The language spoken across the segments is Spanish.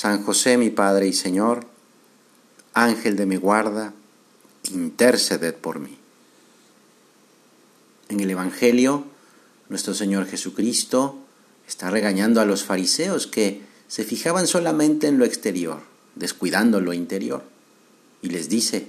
San José mi Padre y Señor, Ángel de mi guarda, interceded por mí. En el Evangelio, nuestro Señor Jesucristo está regañando a los fariseos que se fijaban solamente en lo exterior, descuidando lo interior. Y les dice,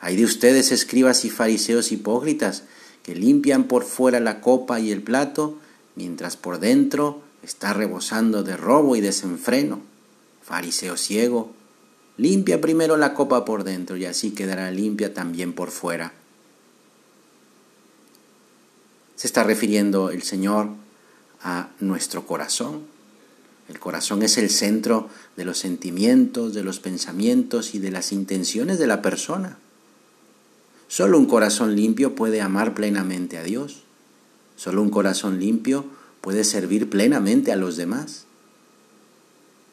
hay de ustedes escribas y fariseos hipócritas que limpian por fuera la copa y el plato, mientras por dentro está rebosando de robo y desenfreno fariseo ciego, limpia primero la copa por dentro y así quedará limpia también por fuera. Se está refiriendo el Señor a nuestro corazón. El corazón es el centro de los sentimientos, de los pensamientos y de las intenciones de la persona. Solo un corazón limpio puede amar plenamente a Dios. Solo un corazón limpio puede servir plenamente a los demás.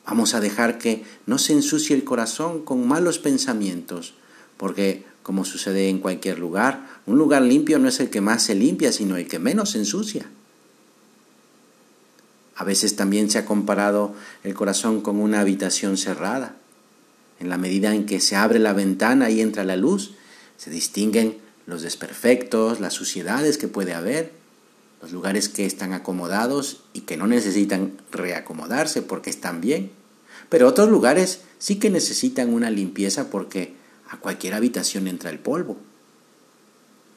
Vamos a dejar que no se ensucie el corazón con malos pensamientos, porque, como sucede en cualquier lugar, un lugar limpio no es el que más se limpia, sino el que menos se ensucia. A veces también se ha comparado el corazón con una habitación cerrada. En la medida en que se abre la ventana y entra la luz, se distinguen los desperfectos, las suciedades que puede haber, los lugares que están acomodados y que no necesitan reacomodarse porque están bien. Pero otros lugares sí que necesitan una limpieza porque a cualquier habitación entra el polvo.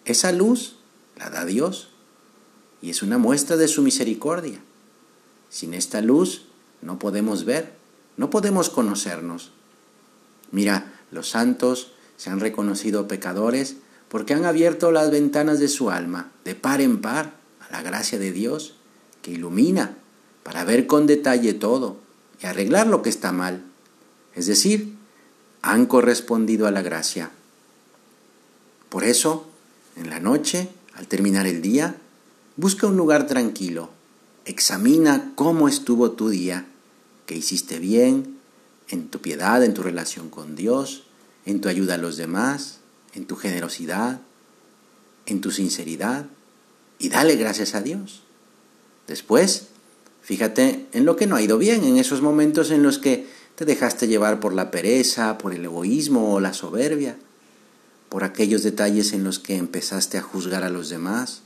Esa luz la da Dios y es una muestra de su misericordia. Sin esta luz no podemos ver, no podemos conocernos. Mira, los santos se han reconocido pecadores porque han abierto las ventanas de su alma de par en par la gracia de Dios que ilumina para ver con detalle todo y arreglar lo que está mal. Es decir, han correspondido a la gracia. Por eso, en la noche, al terminar el día, busca un lugar tranquilo, examina cómo estuvo tu día, que hiciste bien, en tu piedad, en tu relación con Dios, en tu ayuda a los demás, en tu generosidad, en tu sinceridad, y dale gracias a Dios. Después, Fíjate en lo que no ha ido bien, en esos momentos en los que te dejaste llevar por la pereza, por el egoísmo o la soberbia, por aquellos detalles en los que empezaste a juzgar a los demás,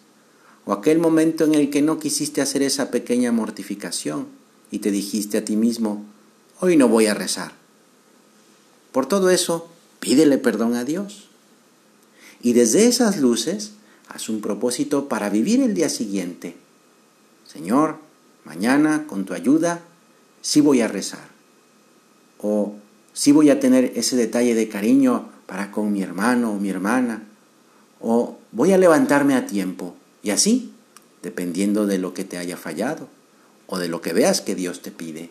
o aquel momento en el que no quisiste hacer esa pequeña mortificación y te dijiste a ti mismo, hoy no voy a rezar. Por todo eso, pídele perdón a Dios. Y desde esas luces, haz un propósito para vivir el día siguiente. Señor, mañana con tu ayuda sí voy a rezar. O sí voy a tener ese detalle de cariño para con mi hermano o mi hermana. O voy a levantarme a tiempo. Y así, dependiendo de lo que te haya fallado o de lo que veas que Dios te pide.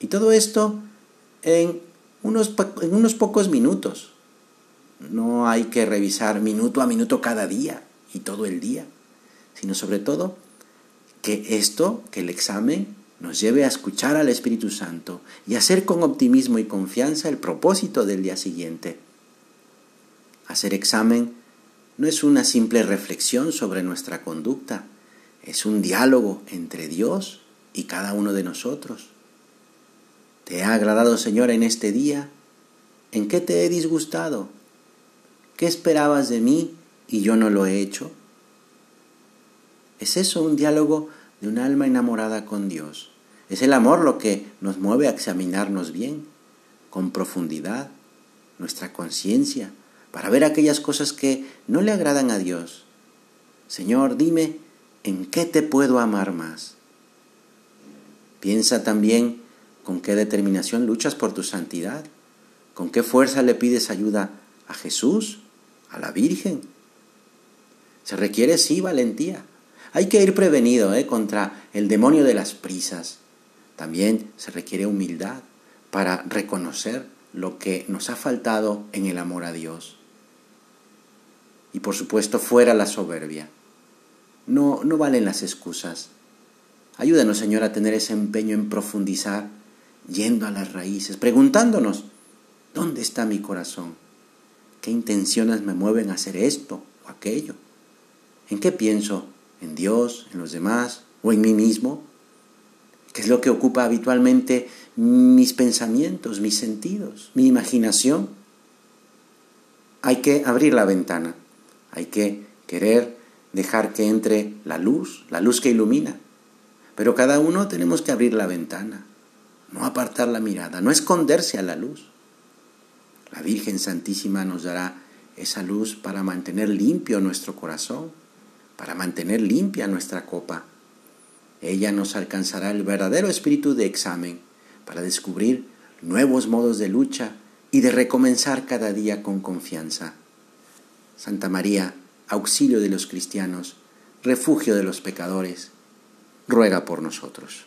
Y todo esto en unos, en unos pocos minutos. No hay que revisar minuto a minuto cada día y todo el día, sino sobre todo que esto, que el examen, nos lleve a escuchar al Espíritu Santo y hacer con optimismo y confianza el propósito del día siguiente. Hacer examen no es una simple reflexión sobre nuestra conducta, es un diálogo entre Dios y cada uno de nosotros. ¿Te ha agradado, Señor, en este día? ¿En qué te he disgustado? ¿Qué esperabas de mí y yo no lo he hecho? ¿Es eso un diálogo de un alma enamorada con Dios? Es el amor lo que nos mueve a examinarnos bien, con profundidad, nuestra conciencia, para ver aquellas cosas que no le agradan a Dios. Señor, dime, ¿en qué te puedo amar más? Piensa también con qué determinación luchas por tu santidad, con qué fuerza le pides ayuda a Jesús, a la Virgen. Se requiere, sí, valentía, hay que ir prevenido ¿eh? contra el demonio de las prisas. También se requiere humildad para reconocer lo que nos ha faltado en el amor a Dios. Y por supuesto, fuera la soberbia. No, no valen las excusas. Ayúdanos, Señor, a tener ese empeño en profundizar, yendo a las raíces, preguntándonos, ¿dónde está mi corazón? ¿Qué intenciones me mueven a hacer esto o aquello? ¿En qué pienso? ¿En Dios, en los demás o en mí mismo? ¿Qué es lo que ocupa habitualmente mis pensamientos, mis sentidos, mi imaginación? Hay que abrir la ventana, hay que querer dejar que entre la luz, la luz que ilumina. Pero cada uno tenemos que abrir la ventana, no apartar la mirada, no esconderse a la luz. La Virgen Santísima nos dará esa luz para mantener limpio nuestro corazón, para mantener limpia nuestra copa. Ella nos alcanzará el verdadero espíritu de examen para descubrir nuevos modos de lucha y de recomenzar cada día con confianza. Santa María, auxilio de los cristianos, refugio de los pecadores, ruega por nosotros.